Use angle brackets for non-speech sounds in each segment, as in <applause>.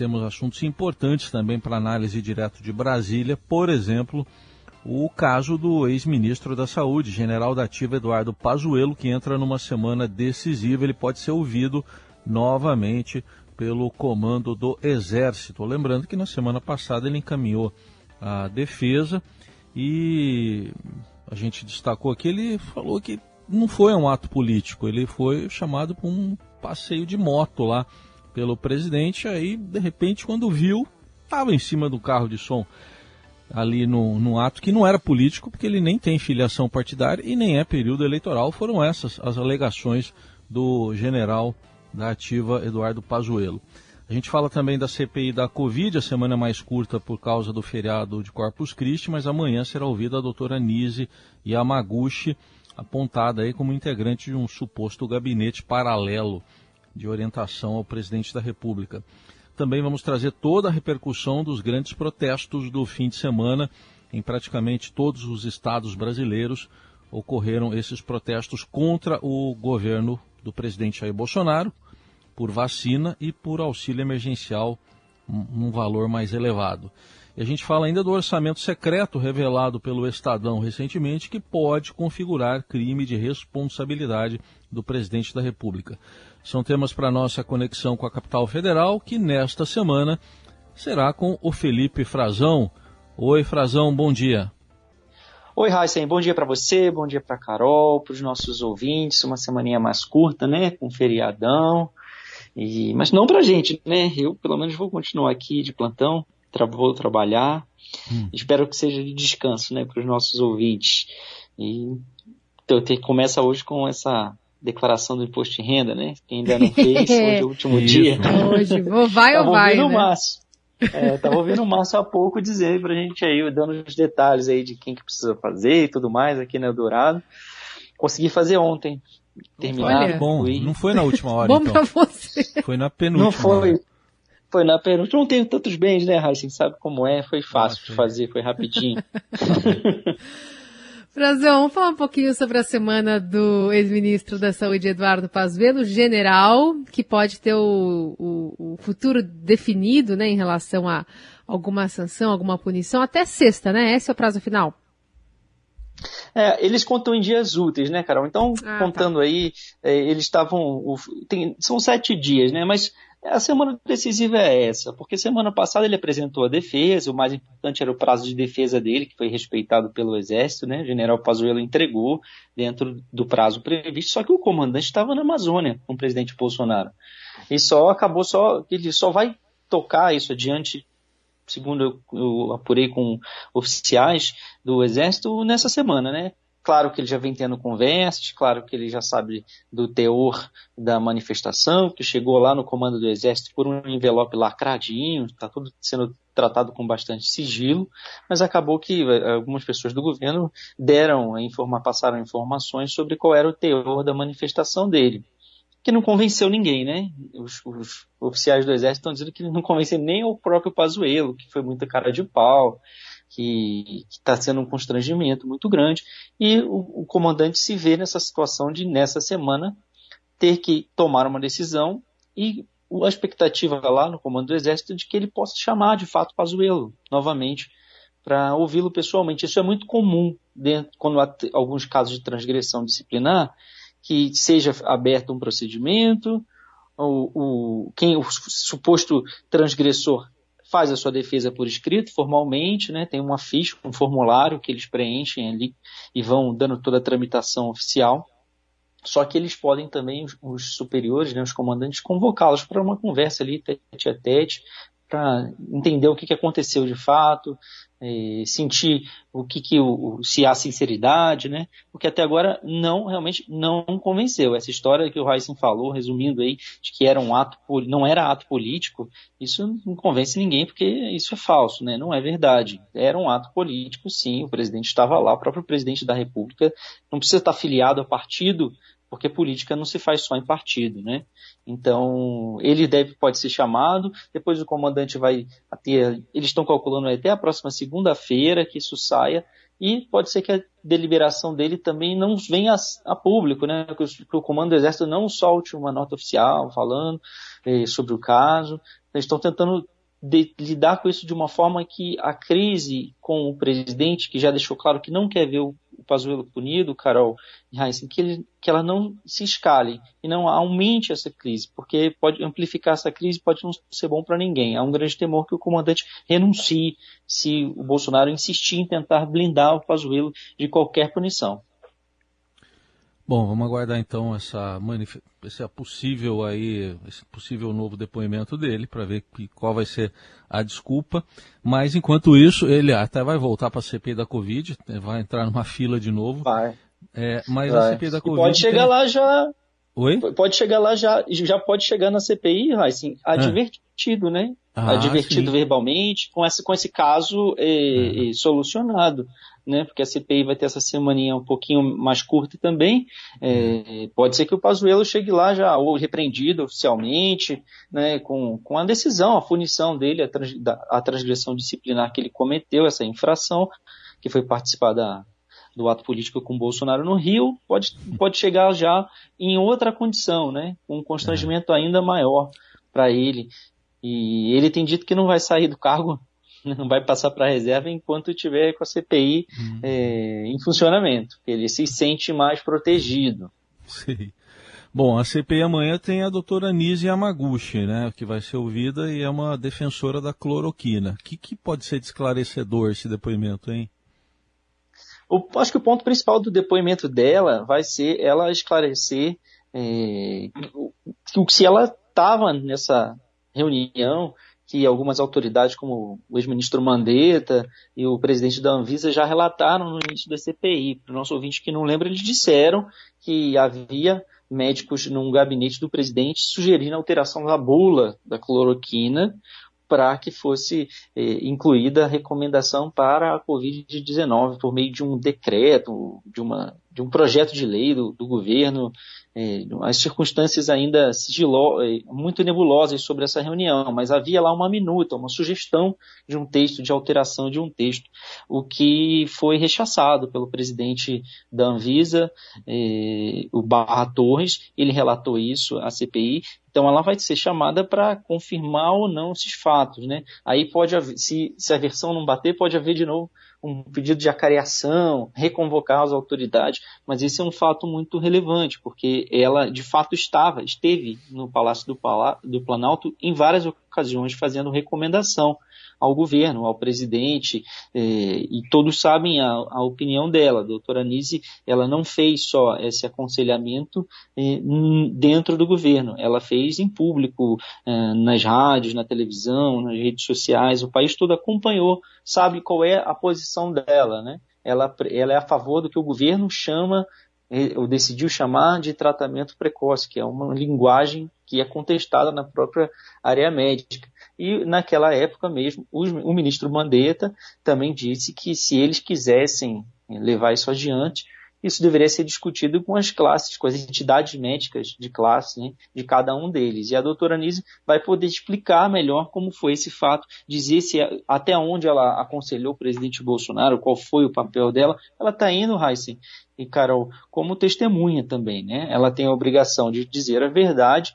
temos assuntos importantes também para análise direto de Brasília, por exemplo, o caso do ex-ministro da Saúde, general da ativa Eduardo Pazuello, que entra numa semana decisiva, ele pode ser ouvido novamente pelo comando do Exército. Lembrando que na semana passada ele encaminhou a defesa e a gente destacou aqui, ele falou que não foi um ato político, ele foi chamado para um passeio de moto lá pelo presidente, aí de repente quando viu, estava em cima do carro de som ali no, no ato que não era político, porque ele nem tem filiação partidária e nem é período eleitoral, foram essas as alegações do general da ativa Eduardo Pazuello. A gente fala também da CPI da Covid, a semana mais curta por causa do feriado de Corpus Christi, mas amanhã será ouvida a doutora Nise Yamaguchi, apontada aí como integrante de um suposto gabinete paralelo de orientação ao presidente da República. Também vamos trazer toda a repercussão dos grandes protestos do fim de semana em praticamente todos os estados brasileiros ocorreram esses protestos contra o governo do presidente Jair Bolsonaro, por vacina e por auxílio emergencial num valor mais elevado. E a gente fala ainda do orçamento secreto revelado pelo Estadão recentemente, que pode configurar crime de responsabilidade do presidente da República. São temas para nossa conexão com a capital federal, que nesta semana será com o Felipe Frazão. Oi, Frazão, bom dia. Oi, Heisen, bom dia para você, bom dia para Carol, para os nossos ouvintes. Uma semaninha mais curta, né? Com feriadão. E, mas não pra gente, né? Eu, pelo menos, vou continuar aqui de plantão, tra vou trabalhar. Hum. Espero que seja de descanso, né, para os nossos ouvintes. E então, te, começa hoje com essa declaração do imposto de renda, né? Quem ainda não fez, <laughs> hoje é o último dia. Hoje, vou, vai ou vai, ouvindo né? O Márcio. É, tava ouvindo o Márcio há pouco dizer pra gente aí, dando os detalhes aí de quem que precisa fazer e tudo mais aqui no Eldorado. Consegui fazer ontem terminar. Olha, bom, não foi na última hora, bom então. pra você. Foi na penúltima. Não foi. Hora. Foi na penúltima. Não tenho tantos bens, né, Raíssa? sabe como é. Foi fácil de fazer, foi rapidinho. <laughs> Frazão, vamos falar um pouquinho sobre a semana do ex-ministro da Saúde, Eduardo Pazuello, general, que pode ter o, o, o, futuro definido, né, em relação a alguma sanção, alguma punição, até sexta, né? Esse é o prazo final. É, eles contam em dias úteis, né, Carol? Então, ah, contando tá. aí, é, eles estavam. São sete dias, né? Mas a semana decisiva é essa, porque semana passada ele apresentou a defesa, o mais importante era o prazo de defesa dele, que foi respeitado pelo Exército, né? O general Pazuello entregou dentro do prazo previsto, só que o comandante estava na Amazônia com o presidente Bolsonaro. E só acabou, só ele só vai tocar isso adiante segundo eu, eu, apurei com oficiais do Exército, nessa semana, né? Claro que ele já vem tendo conversas, claro que ele já sabe do teor da manifestação, que chegou lá no comando do Exército por um envelope lacradinho, está tudo sendo tratado com bastante sigilo, mas acabou que eh, algumas pessoas do governo deram, passaram informações sobre qual era o teor da manifestação dele que não convenceu ninguém, né? Os, os oficiais do exército estão dizendo que não convenceu nem o próprio Pazuello, que foi muita cara de pau, que está sendo um constrangimento muito grande. E o, o, comandante se vê nessa situação de, nessa semana, ter que tomar uma decisão e a expectativa lá no comando do exército é de que ele possa chamar de fato Pazuello novamente para ouvi-lo pessoalmente. Isso é muito comum dentro, quando há alguns casos de transgressão disciplinar, que seja aberto um procedimento, o, o, quem, o suposto transgressor faz a sua defesa por escrito, formalmente, né, tem uma ficha, um formulário que eles preenchem ali e vão dando toda a tramitação oficial. Só que eles podem também, os, superiores, né, os comandantes, convocá-los para uma conversa ali, tete a tete, para entender o que, que aconteceu de fato, sentir o que, que o, se há sinceridade, né? Porque até agora não realmente não convenceu. Essa história que o Heisen falou, resumindo aí, de que era um ato não era ato político, isso não convence ninguém porque isso é falso, né? Não é verdade. Era um ato político, sim. O presidente estava lá, o próprio presidente da República não precisa estar filiado a partido porque política não se faz só em partido, né? Então, ele deve, pode ser chamado, depois o comandante vai ter, eles estão calculando até a próxima segunda-feira que isso saia, e pode ser que a deliberação dele também não venha a, a público, né? Que o, que o, comando do exército não solte uma nota oficial falando eh, sobre o caso, Eles estão tentando de, lidar com isso de uma forma que a crise com o presidente, que já deixou claro que não quer ver o, o Pazuello punido, Carol e Heinz, que, ele, que ela não se escale e não aumente essa crise, porque pode amplificar essa crise pode não ser bom para ninguém. Há um grande temor que o comandante renuncie se o Bolsonaro insistir em tentar blindar o Pazuello de qualquer punição. Bom, vamos aguardar então essa esse possível aí, esse possível novo depoimento dele para ver que, qual vai ser a desculpa. Mas enquanto isso, ele até vai voltar para a CPI da Covid, né, vai entrar numa fila de novo. Vai. É, mas vai. a CPI da Covid. E pode chegar tem... lá já. Oi? Pode chegar lá já, já pode chegar na CPI, assim, advertido, é. né? Ah, advertido sim. verbalmente, com esse, com esse caso é, é. solucionado né? Porque a CPI vai ter essa semaninha um pouquinho mais curta também. É, pode ser que o Pazuello chegue lá já ou repreendido oficialmente, né? Com, com a decisão, a punição dele, a, trans, a transgressão disciplinar que ele cometeu, essa infração, que foi participar da, do ato político com Bolsonaro no Rio, pode, pode chegar já em outra condição, né? Com um constrangimento ainda maior para ele. E ele tem dito que não vai sair do cargo <laughs> não vai passar para a reserva enquanto estiver com a CPI uhum. é, em funcionamento. Ele se sente mais protegido. Sim. Bom, a CPI amanhã tem a doutora Nise Yamaguchi, né, que vai ser ouvida e é uma defensora da cloroquina. O que, que pode ser de esclarecedor esse depoimento, hein? Acho que o ponto principal do depoimento dela vai ser ela esclarecer é, se ela estava nessa reunião que algumas autoridades, como o ex-ministro Mandetta e o presidente da Anvisa, já relataram no início da CPI. Para o nosso ouvinte que não lembra, eles disseram que havia médicos num gabinete do presidente sugerindo a alteração da bula da cloroquina para que fosse eh, incluída a recomendação para a Covid-19 por meio de um decreto, de, uma, de um projeto de lei do, do governo é, as circunstâncias ainda sigilo, é, muito nebulosas sobre essa reunião, mas havia lá uma minuta, uma sugestão de um texto, de alteração de um texto, o que foi rechaçado pelo presidente da Anvisa, é, o Barra Torres, ele relatou isso à CPI, então ela vai ser chamada para confirmar ou não esses fatos, né? Aí pode haver, se, se a versão não bater, pode haver de novo um pedido de acareação, reconvocar as autoridades, mas esse é um fato muito relevante, porque ela de fato estava, esteve no Palácio do, Palá do Planalto em várias ocasiões fazendo recomendação ao governo, ao presidente, eh, e todos sabem a, a, opinião dela. A doutora Nise, ela não fez só esse aconselhamento eh, dentro do governo, ela fez em público, eh, nas rádios, na televisão, nas redes sociais, o país todo acompanhou, sabe qual é a posição dela, né? Ela, ela é a favor do que o governo chama ou decidiu chamar de tratamento precoce, que é uma linguagem que é contestada na própria área médica. E naquela época mesmo, o ministro Mandetta também disse que se eles quisessem levar isso adiante, isso deveria ser discutido com as classes, com as entidades médicas de classe né, de cada um deles. E a doutora Nise vai poder explicar melhor como foi esse fato, dizer se até onde ela aconselhou o presidente Bolsonaro, qual foi o papel dela. Ela está indo, Heisen e Carol, como testemunha também. Né? Ela tem a obrigação de dizer a verdade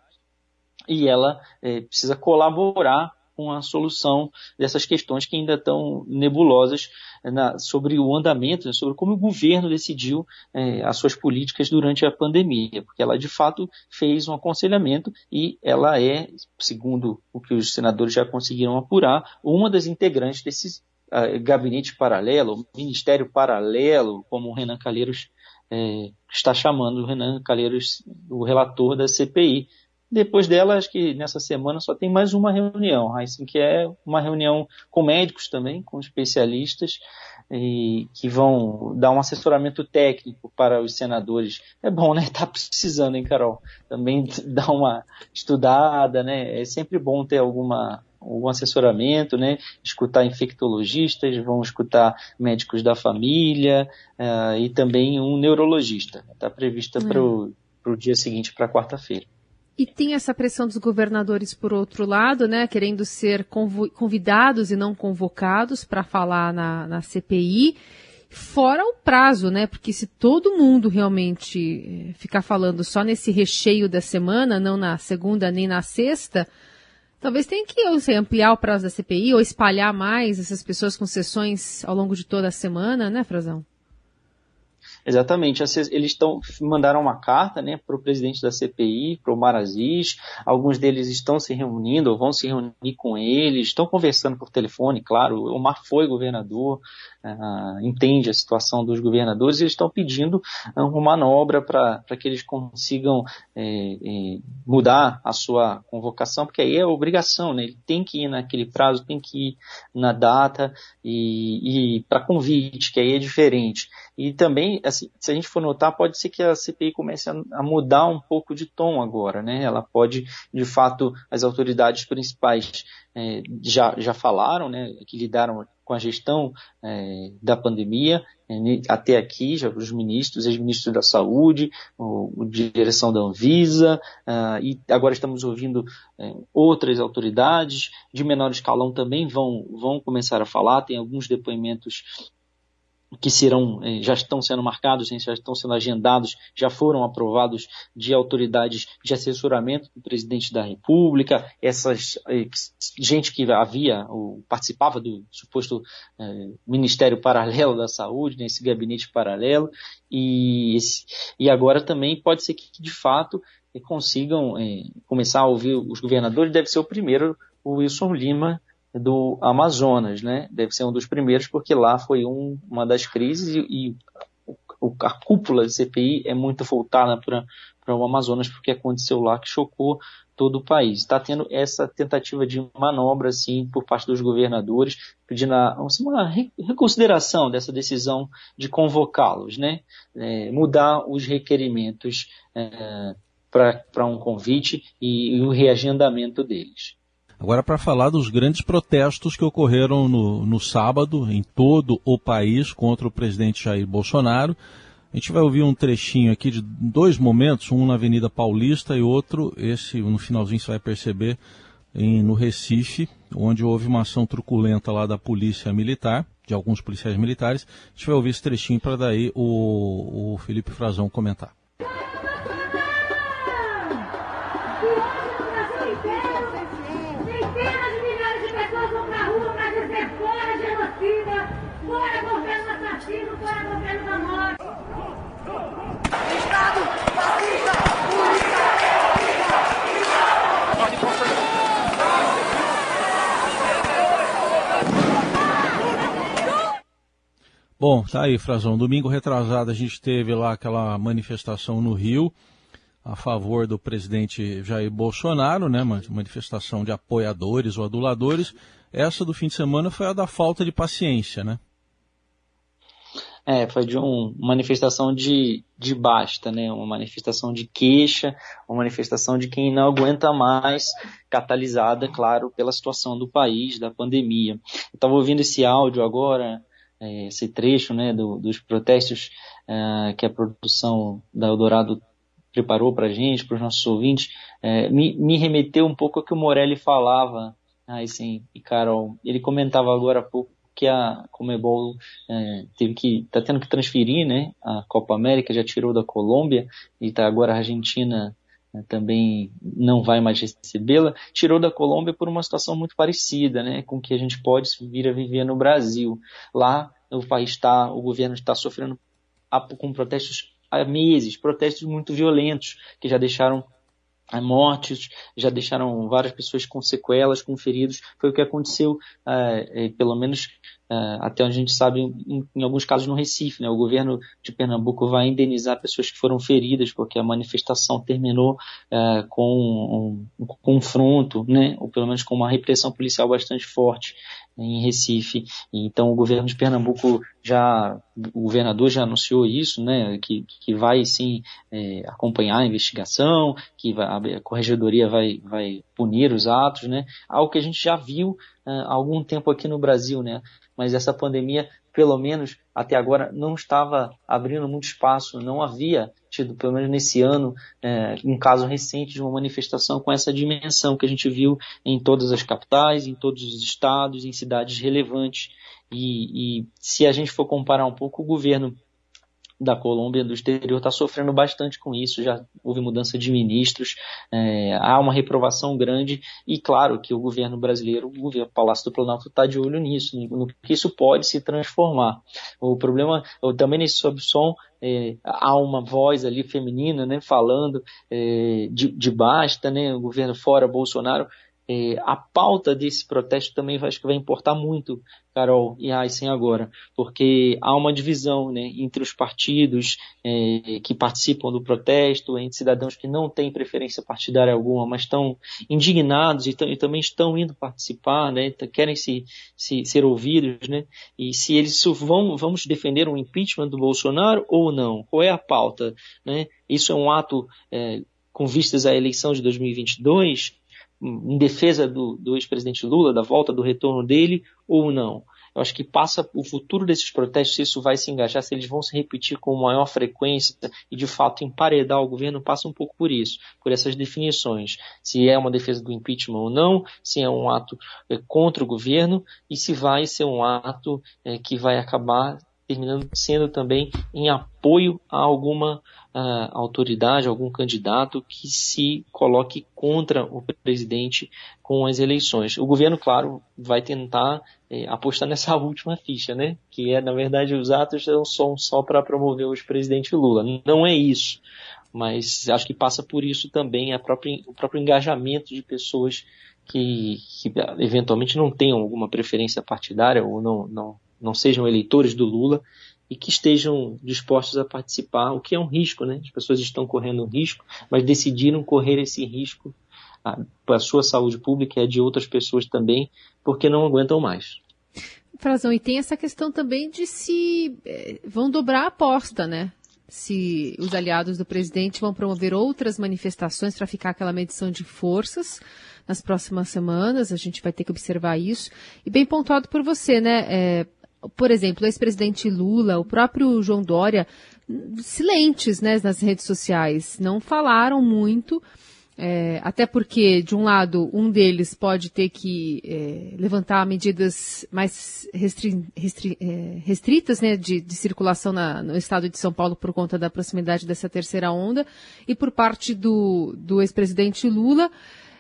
e ela é, precisa colaborar com a solução dessas questões que ainda estão nebulosas na, sobre o andamento, sobre como o governo decidiu é, as suas políticas durante a pandemia, porque ela de fato fez um aconselhamento e ela é, segundo o que os senadores já conseguiram apurar, uma das integrantes desse uh, gabinete paralelo, ministério paralelo, como o Renan Calheiros é, está chamando o Renan Calheiros, o relator da CPI. Depois dela, acho que nessa semana só tem mais uma reunião, assim, que é uma reunião com médicos também, com especialistas, e que vão dar um assessoramento técnico para os senadores. É bom, né? <laughs> Tá precisando, hein, Carol? Também dar uma estudada, né? É sempre bom ter alguma algum assessoramento, né? Escutar infectologistas, vão escutar médicos da família uh, e também um neurologista. Está prevista para o dia seguinte, para quarta-feira. E tem essa pressão dos governadores por outro lado, né, querendo ser convidados e não convocados para falar na, na, CPI, fora o prazo, né, porque se todo mundo realmente eh, ficar falando só nesse recheio da semana, não na segunda nem na sexta, Talvez tenha que sei, ampliar o prazo da CPI ou espalhar mais essas pessoas com sessões ao longo de toda a semana, né, Frazão? Exatamente. Eles estão mandaram uma carta né, para o presidente da CPI, para o Maraziz. Alguns deles estão se reunindo ou vão se reunir com eles, estão conversando por telefone, claro. O Mar foi governador, uh, entende a situação dos governadores e eles estão pedindo uh, uma manobra para que eles consigam é, é, mudar a sua convocação, porque aí é obrigação, né? Ele tem que ir naquele prazo, tem que ir na data e, e para convite, que aí é diferente. E também, assim, se a gente for notar, pode ser que a CPI comece a, a, mudar um pouco de tom agora, né? Ela pode, de fato, as autoridades principais é, já, já falaram, né, que lidaram com a gestão é, da pandemia, é, até aqui, já os ministros, ex-ministros da Saúde, o, o, direção da Anvisa, uh, e agora estamos ouvindo é, outras autoridades, de menor escalão também vão, vão começar a falar, tem alguns depoimentos que serão, eh, já estão sendo marcados, já estão sendo agendados, já foram aprovados de autoridades de assessoramento do presidente da República, essas eh, gente que havia, ou participava do suposto eh, Ministério Paralelo da Saúde, nesse né, gabinete paralelo, e, esse, e agora também pode ser que de fato consigam começar a ouvir os governadores, deve ser o primeiro, o Wilson Lima, do Amazonas, né? Deve ser um dos primeiros, porque lá foi um, uma das crises e, e a cúpula de CPI é muito voltada para o Amazonas, porque aconteceu lá que chocou todo o país. Está tendo essa tentativa de manobra, assim, por parte dos governadores, pedindo assim, uma reconsideração dessa decisão de convocá-los, né? É, mudar os requerimentos é, para um convite e, e o reagendamento deles. Agora, para falar dos grandes protestos que ocorreram no, no sábado em todo o país contra o presidente Jair Bolsonaro. A gente vai ouvir um trechinho aqui de dois momentos, um na Avenida Paulista e outro, esse no finalzinho você vai perceber, em, no Recife, onde houve uma ação truculenta lá da polícia militar, de alguns policiais militares. A gente vai ouvir esse trechinho para daí o, o Felipe Frazão comentar. Bom, tá aí, Frazão. Domingo retrasado a gente teve lá aquela manifestação no Rio a favor do presidente Jair Bolsonaro, né? Manifestação de apoiadores ou aduladores. Essa do fim de semana foi a da falta de paciência, né? É, foi de uma manifestação de, de basta, né? Uma manifestação de queixa, uma manifestação de quem não aguenta mais, catalisada, claro, pela situação do país, da pandemia. Estava ouvindo esse áudio agora, esse trecho, né, do, dos protestos é, que a produção da Eldorado preparou para a gente, para os nossos ouvintes, é, me, me remeteu um pouco ao que o Morelli falava, aí sim, e Carol, ele comentava agora há pouco que a Comebol é, teve que está tendo que transferir, né? A Copa América já tirou da Colômbia e tá agora a Argentina né, também não vai mais recebê-la. Tirou da Colômbia por uma situação muito parecida, né? Com que a gente pode vir a viver no Brasil. Lá o país está, o governo está sofrendo com protestos há meses, protestos muito violentos que já deixaram mortes, já deixaram várias pessoas com sequelas, com feridos. Foi o que aconteceu, é, é, pelo menos é, até onde a gente sabe, em, em, alguns casos no Recife. Né? O governo de Pernambuco vai indenizar pessoas que foram feridas, porque a manifestação terminou com um, um confronto, né? ou pelo menos com uma repressão policial bastante forte em Recife. Então o governo de Pernambuco já, o governador já anunciou isso, né, que, que vai sim é, acompanhar a investigação, que vai, a corregedoria vai, vai punir os atos, né, algo que a gente já viu uh, há algum tempo aqui no Brasil, né, mas essa pandemia pelo menos até agora, não estava abrindo muito espaço, não havia tido, pelo menos nesse ano, é, um caso recente de uma manifestação com essa dimensão que a gente viu em todas as capitais, em todos os estados, em cidades relevantes. E, e se a gente for comparar um pouco, o governo da Colômbia do exterior está sofrendo bastante com isso, já houve mudança de ministros, é, há uma reprovação grande e claro que o governo brasileiro, o governo Palácio do Planalto está de olho nisso, no que isso pode se transformar. O problema, também nesse sob som, é, há uma voz ali feminina, né, falando é, de, de basta, né, o governo fora Bolsonaro, é, a pauta desse protesto também acho que vai importar muito, Carol e Aysen agora, porque há uma divisão né, entre os partidos é, que participam do protesto, entre cidadãos que não têm preferência partidária alguma, mas estão indignados e, e também estão indo participar, né, querem se, se, ser ouvidos, né, e se eles vão, vamos defender um impeachment do Bolsonaro ou não, qual é a pauta, né? Isso é um ato é, com vistas à eleição de 2022 em defesa do, do ex-presidente Lula, da volta do retorno dele, ou não. Eu acho que passa o futuro desses protestos, se isso vai se engajar, se eles vão se repetir com maior frequência e de fato emparedar o governo, passa um pouco por isso, por essas definições. Se é uma defesa do impeachment ou não, se é um ato é, contra o governo e se vai ser um ato é, que vai acabar terminando sendo também em apoio a alguma uh, autoridade, algum candidato que se coloque contra o presidente com as eleições. O governo, claro, vai tentar eh, apostar nessa <laughs> última ficha, né? Que é, na verdade, os atos não são só para promover o ex-presidente Lula. Não é isso. Mas acho que passa por isso também própria, o próprio engajamento de pessoas que, que, eventualmente não tenham alguma preferência partidária ou não, não, não sejam eleitores do Lula e que estejam dispostos a participar, o que é um risco, né? As pessoas estão correndo um risco, mas decidiram correr esse risco para a sua saúde pública e a de outras pessoas também, porque não aguentam mais. Frazão, e tem essa questão também de se eh, vão dobrar a aposta, né? Se os aliados do presidente vão promover outras manifestações para ficar aquela medição de forças nas próximas semanas, a gente vai ter que observar isso. E bem pontuado por você, né? É, por exemplo, o ex-presidente Lula, o próprio João Dória, silentes né, nas redes sociais, não falaram muito. É, até porque, de um lado, um deles pode ter que é, levantar medidas mais restri restri é, restritas né, de, de circulação na, no estado de São Paulo por conta da proximidade dessa terceira onda, e por parte do, do ex-presidente Lula,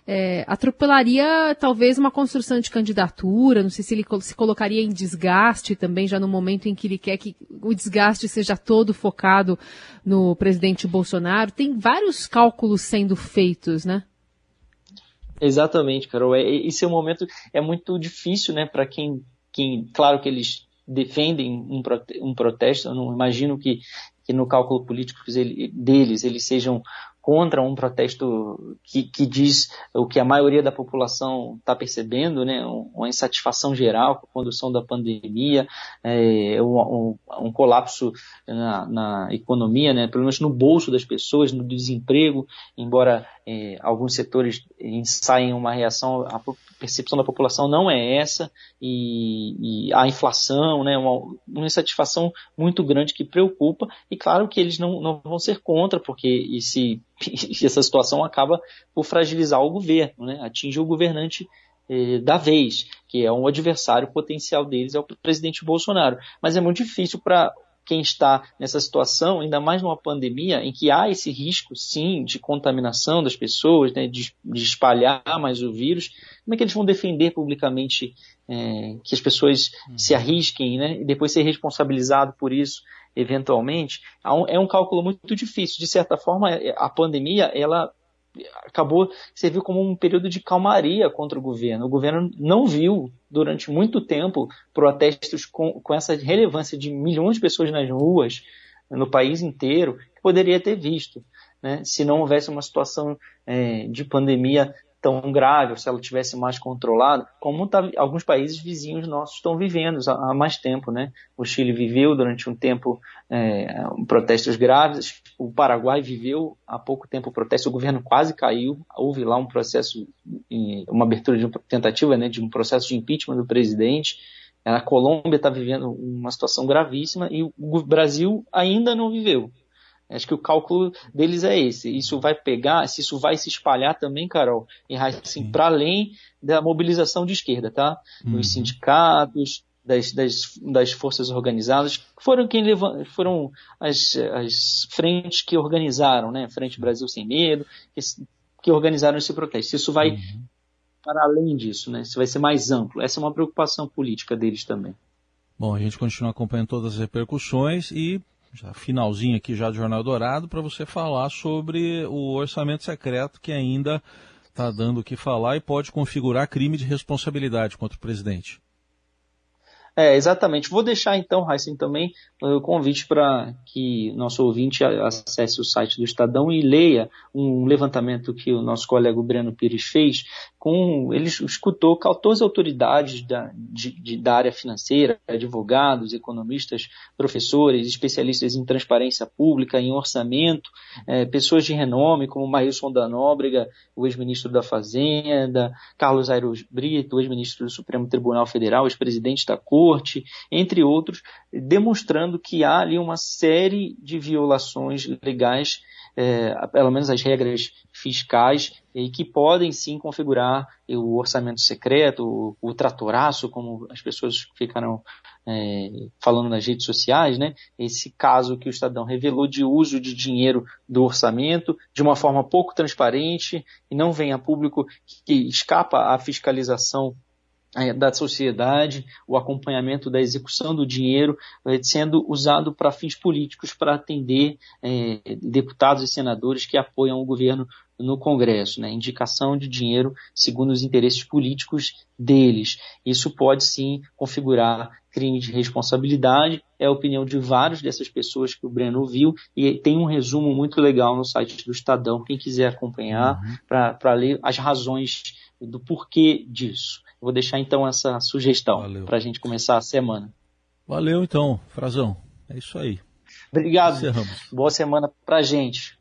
é, atropelaria talvez uma construção de candidatura, não sei se ele se colocaria em desgaste também, já no momento em que ele quer que o desgaste seja todo focado no presidente Bolsonaro. Tem vários cálculos sendo feitos, né? Exatamente, Carol. É, esse é um momento é muito difícil, né, para quem, quem, claro que eles defendem um, um protesto. Eu não imagino que, que no cálculo político deles eles sejam contra um protesto que, que diz o que a maioria da população está percebendo, né, uma insatisfação geral com a condução da pandemia, é, um, um, colapso na, na, economia, né, pelo menos no bolso das pessoas, no desemprego, embora é, alguns setores ensaiem uma reação, a percepção da população não é essa, e, e a inflação, né, uma, uma insatisfação muito grande que preocupa, e claro que eles não, não vão ser contra, porque esse <laughs> essa situação acaba por fragilizar o governo, né? atinge o governante eh, da vez, que é um adversário potencial deles, é o presidente Bolsonaro. Mas é muito difícil para quem está nessa situação, ainda mais numa pandemia, em que há esse risco, sim, de contaminação das pessoas, né, de, de, espalhar mais o vírus, como é que eles vão defender publicamente é, que as pessoas se arrisquem né, e depois ser responsabilizado por isso? eventualmente, é um cálculo muito difícil. De certa forma, é, a pandemia, ela acabou serviu como um período de calmaria contra o governo. O governo não viu durante muito tempo protestos com, com essa relevância de milhões de pessoas nas ruas no país inteiro que poderia ter visto, né? Se não houvesse uma situação é, de pandemia tão grave, ou se ela tivesse mais controlada, como tá, alguns países vizinhos nossos estão vivendo há, há, mais tempo, né? O Chile viveu durante um tempo é, protestos graves, o Paraguai viveu há pouco tempo protesto, o governo quase caiu, houve lá um processo, uma abertura de uma tentativa, né, de um processo de impeachment do presidente. A Colômbia está vivendo uma situação gravíssima e o Brasil ainda não viveu. Acho que o cálculo deles é esse. Isso vai pegar, se isso vai se espalhar também, Carol, assim, para além da mobilização de esquerda, tá? Uhum. Nos sindicatos, das, das, das forças organizadas, foram quem foram as, as frentes que organizaram, né? Frente Brasil Sem Medo, que, que organizaram esse protesto. Isso vai uhum. para além disso, né? Isso vai ser mais amplo. Essa é uma preocupação política deles também. Bom, a gente continua acompanhando todas as repercussões e já finalzinho aqui já do Jornal Dourado para você falar sobre o orçamento secreto que ainda está dando o que falar e pode configurar crime de responsabilidade contra o presidente. É, exatamente. Vou deixar então, Heisen, também o convite para que nosso ouvinte acesse o site do Estadão e leia um levantamento que o nosso colega Breno Pires fez. Com, ele escutou 14 autoridades da, de, de, da área financeira, advogados, economistas, professores, especialistas em transparência pública, em orçamento, é, pessoas de renome como Maílson da Nóbrega, o ex-ministro da Fazenda, Carlos Aires Brito, ex-ministro do Supremo Tribunal Federal, ex-presidente da Corte, entre outros, demonstrando que há ali uma série de violações legais, é, pelo menos as regras fiscais, e que podem sim configurar o orçamento secreto, o, o tratoraço, como as pessoas ficaram é, falando nas redes sociais, né? Esse caso que o Estadão revelou de uso de dinheiro do orçamento de uma forma pouco transparente e não vem a público que escapa à fiscalização da sociedade, o acompanhamento da execução do dinheiro é, sendo usado para fins políticos para atender é, deputados e senadores que apoiam o governo no Congresso, né? indicação de dinheiro segundo os interesses políticos deles. Isso pode sim configurar crime de responsabilidade, é a opinião de vários dessas pessoas que o Breno viu, e tem um resumo muito legal no site do Estadão, quem quiser acompanhar, uhum. para ler as razões do porquê disso. Vou deixar então essa sugestão para a gente começar a semana. Valeu então, Frazão. É isso aí. Obrigado. Encerramos. Boa semana para a gente.